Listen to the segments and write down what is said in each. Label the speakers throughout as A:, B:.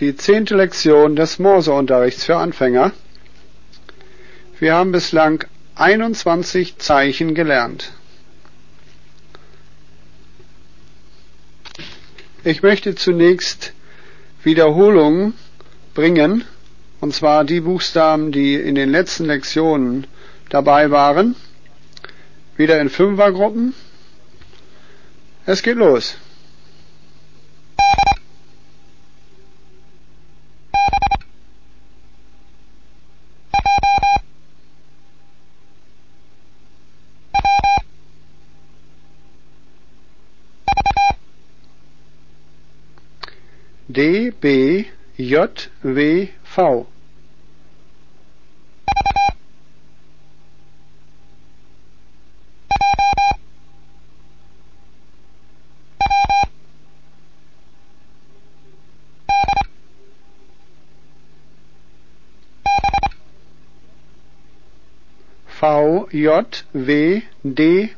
A: die zehnte Lektion des Morseunterrichts für Anfänger. Wir haben bislang 21 Zeichen gelernt. Ich möchte zunächst Wiederholungen bringen, und zwar die Buchstaben, die in den letzten Lektionen dabei waren, wieder in Fünfergruppen. Es geht los. D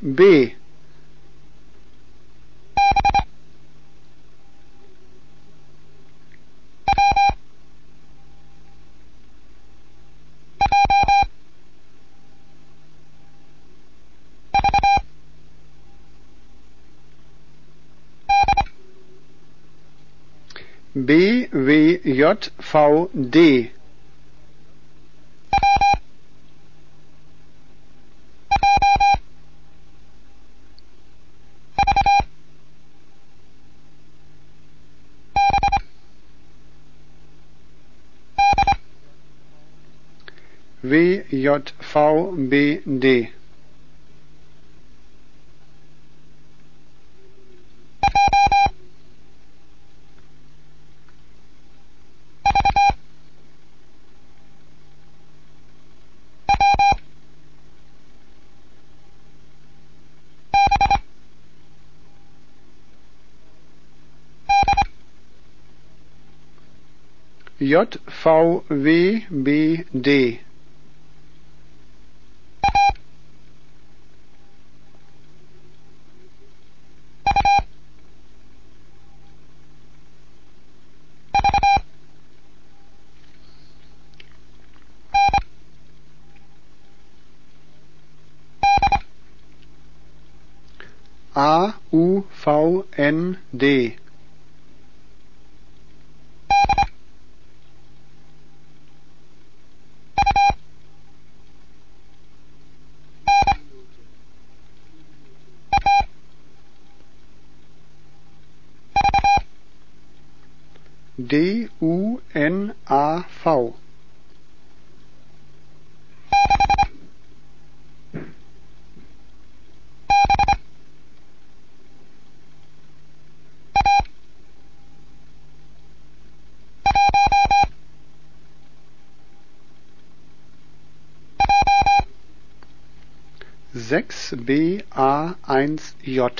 A: B J W V V J W D B B W J V D W J V B D J V W B D. A U V N D D U N A V. Sechs B A eins J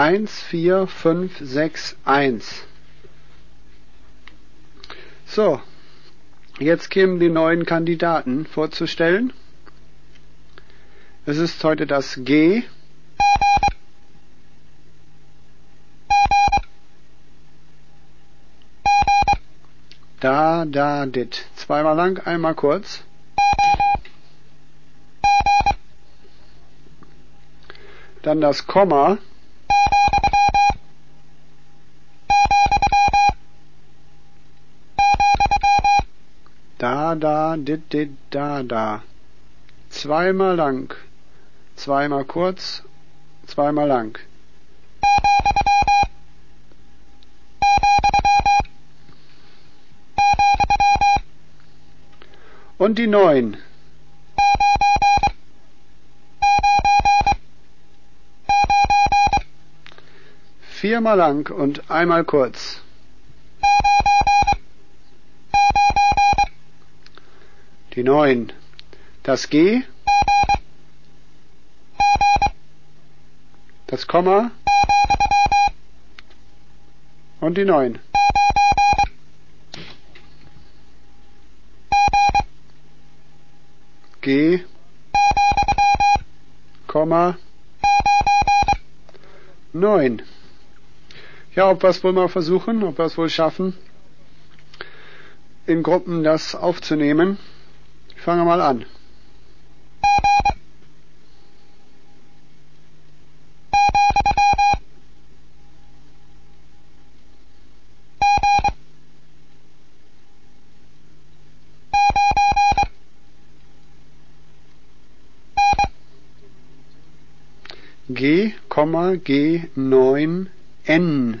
A: eins vier fünf sechs eins So, jetzt kämen die neuen Kandidaten vorzustellen. Es ist heute das G. Da, da, dit. Zweimal lang, einmal kurz. Dann das Komma. Da, da, dit, dit, da, da. Zweimal lang. Zweimal kurz. Zweimal lang. Und die neun. Viermal lang und einmal kurz. die 9, das G, das Komma und die 9. G, Komma, 9. Ja, ob wir es wohl mal versuchen, ob wir es wohl schaffen, in Gruppen das aufzunehmen. Ich fange mal an. G, G9N.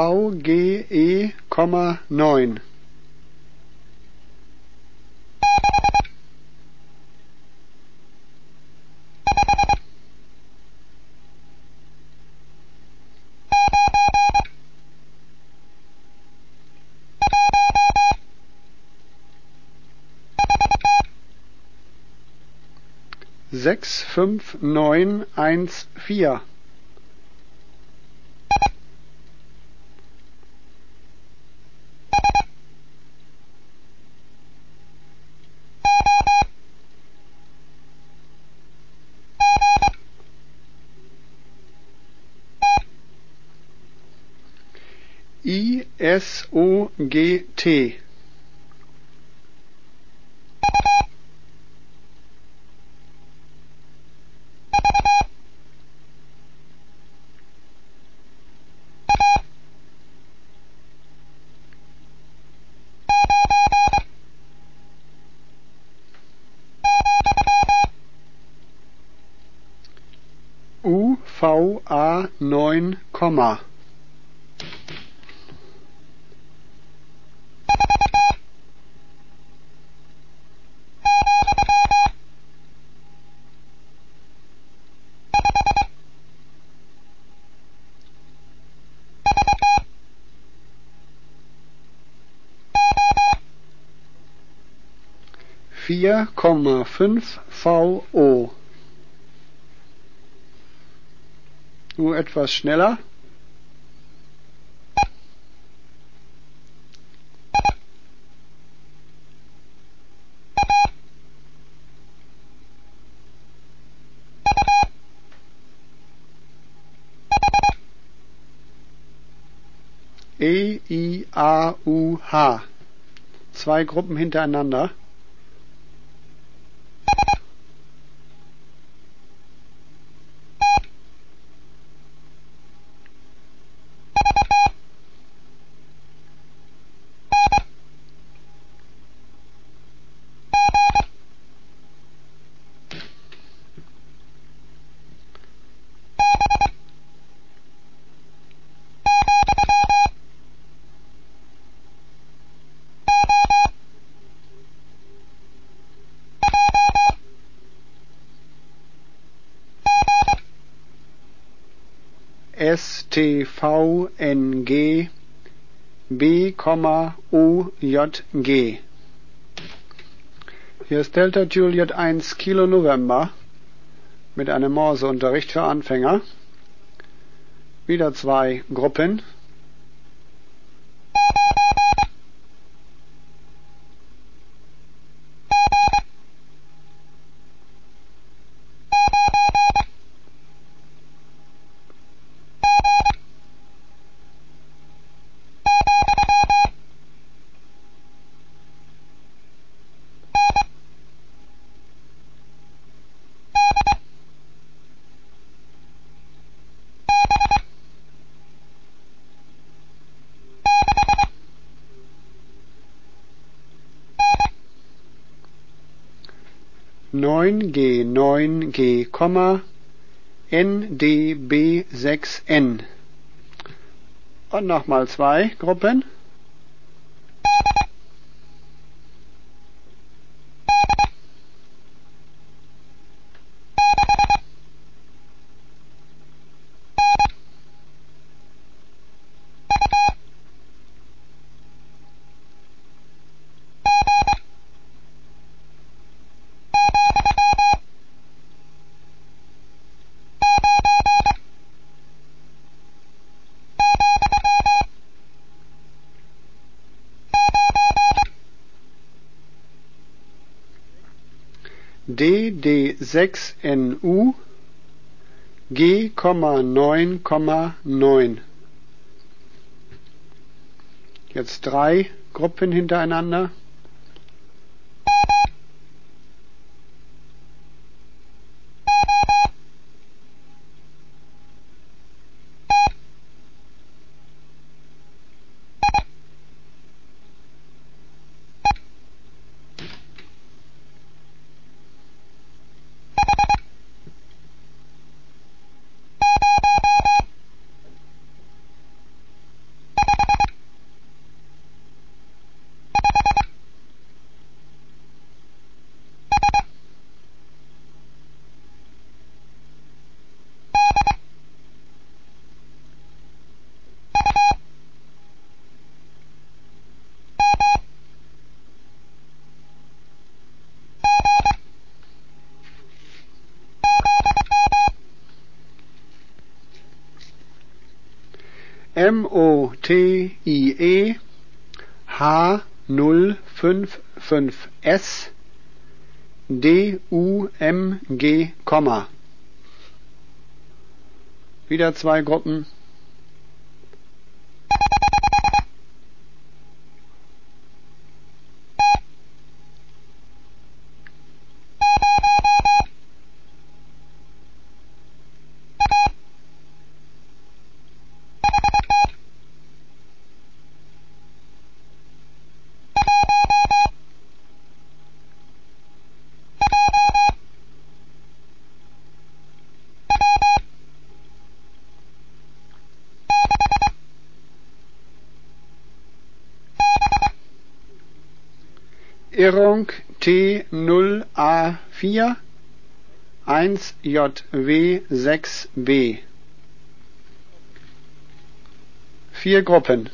A: VGE, 9. Sechs fünf neun eins vier S-O-G-T. V UVA 9, 4,5 VO. Nur etwas schneller. E, I, A, U, H. Zwei Gruppen hintereinander. STVNG B, OJG. Hier ist Delta Juliet 1 Kilo November mit einem Morseunterricht für Anfänger. Wieder zwei Gruppen. 9G 9G, NDB 6N. Und nochmal zwei Gruppen. DD6NU G,9,9. Jetzt drei Gruppen hintereinander. M-O-T-I-E H055S D-U-M-G, Wieder zwei Gruppen. Irrung T0A4 1JW6B. Vier Gruppen.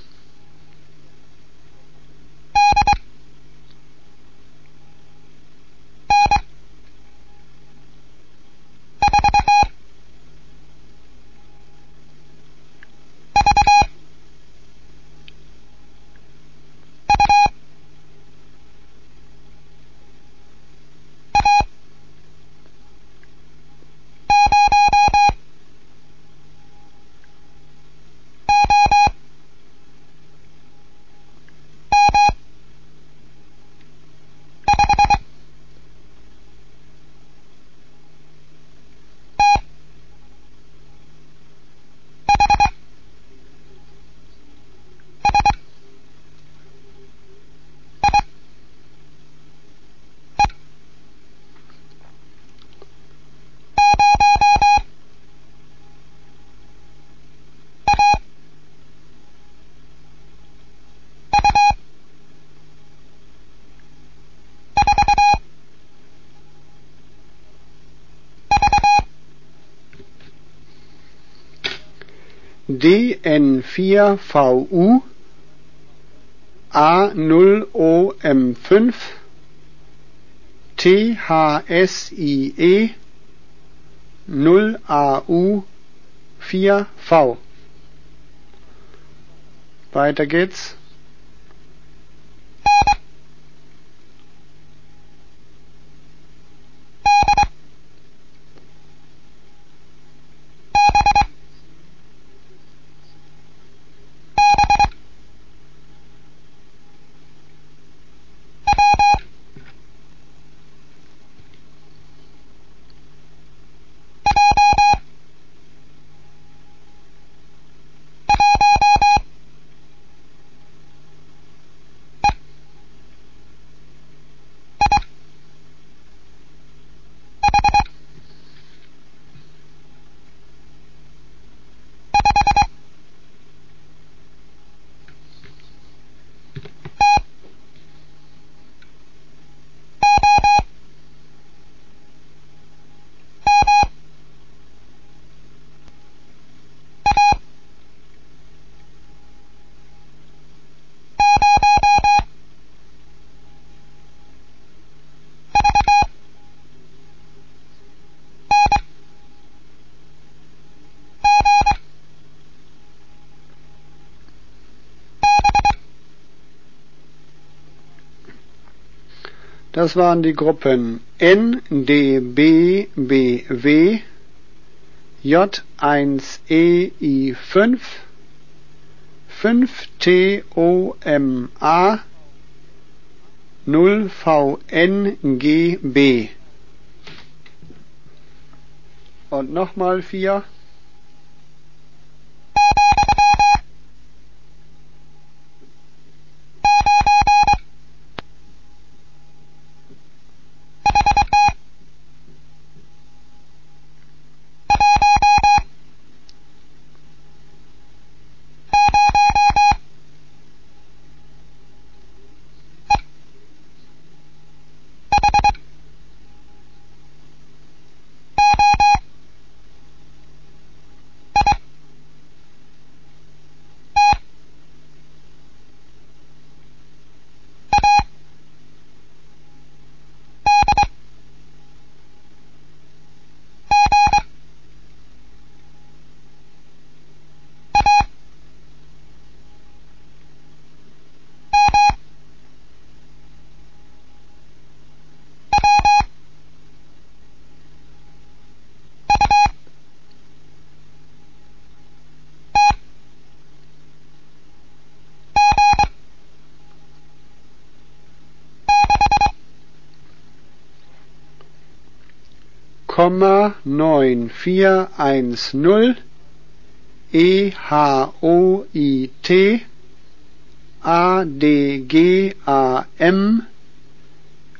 A: DN4VU A0OM5 THSIE 0AU4V. Weiter geht's. Das waren die Gruppen N, D, B, B, W, J, 1, E, I, 5, 5, T, O, M, A, 0, V, N, G, B. Und nochmal vier. Komma neun vier eins null E H O I T A D G A M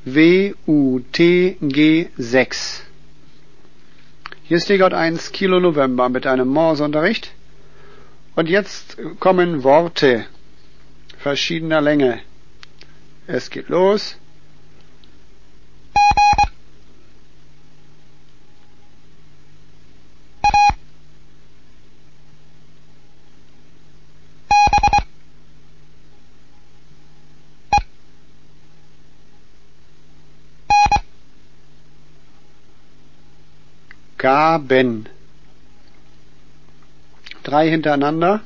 A: W U T G 6. Hier ist Gott 1 Kilo November mit einem Morsunterricht. Und jetzt kommen Worte verschiedener Länge. Es geht los. Gaben. Drei hintereinander.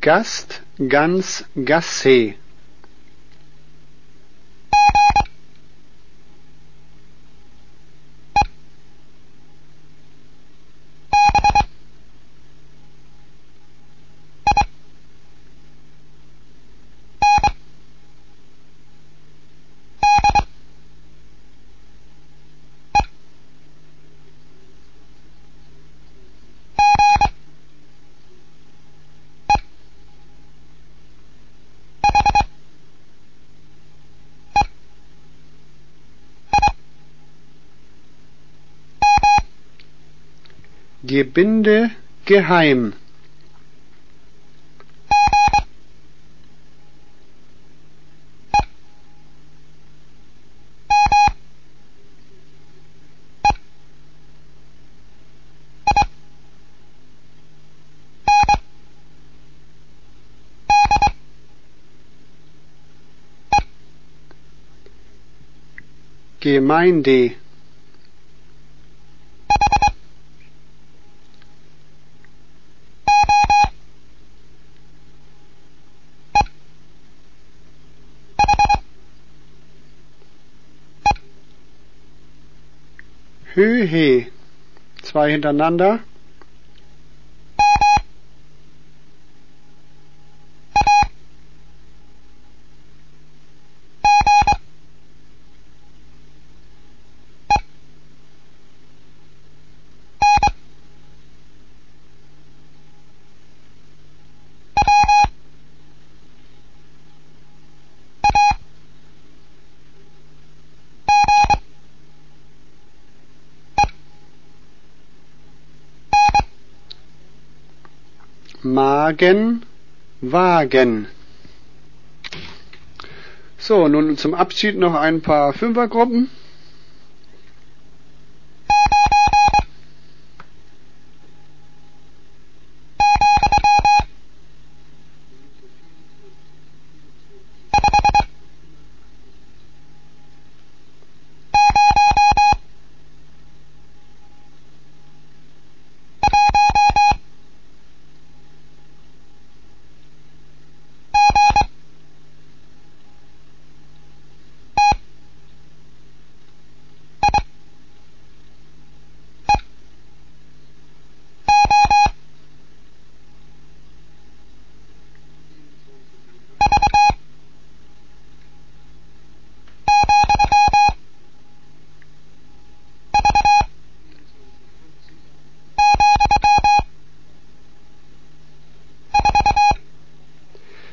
A: Gast, Gans, Gasse. Gebinde geheim. Gemeinde Höhe. Zwei hintereinander. Magen, Wagen. So, nun zum Abschied noch ein paar Fünfergruppen.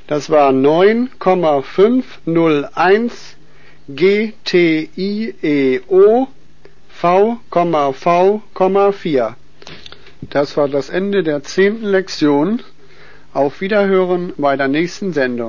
A: Das war 9,501 GTIEO V,V,4. Das war das Ende der zehnten Lektion. Auf Wiederhören bei der nächsten Sendung.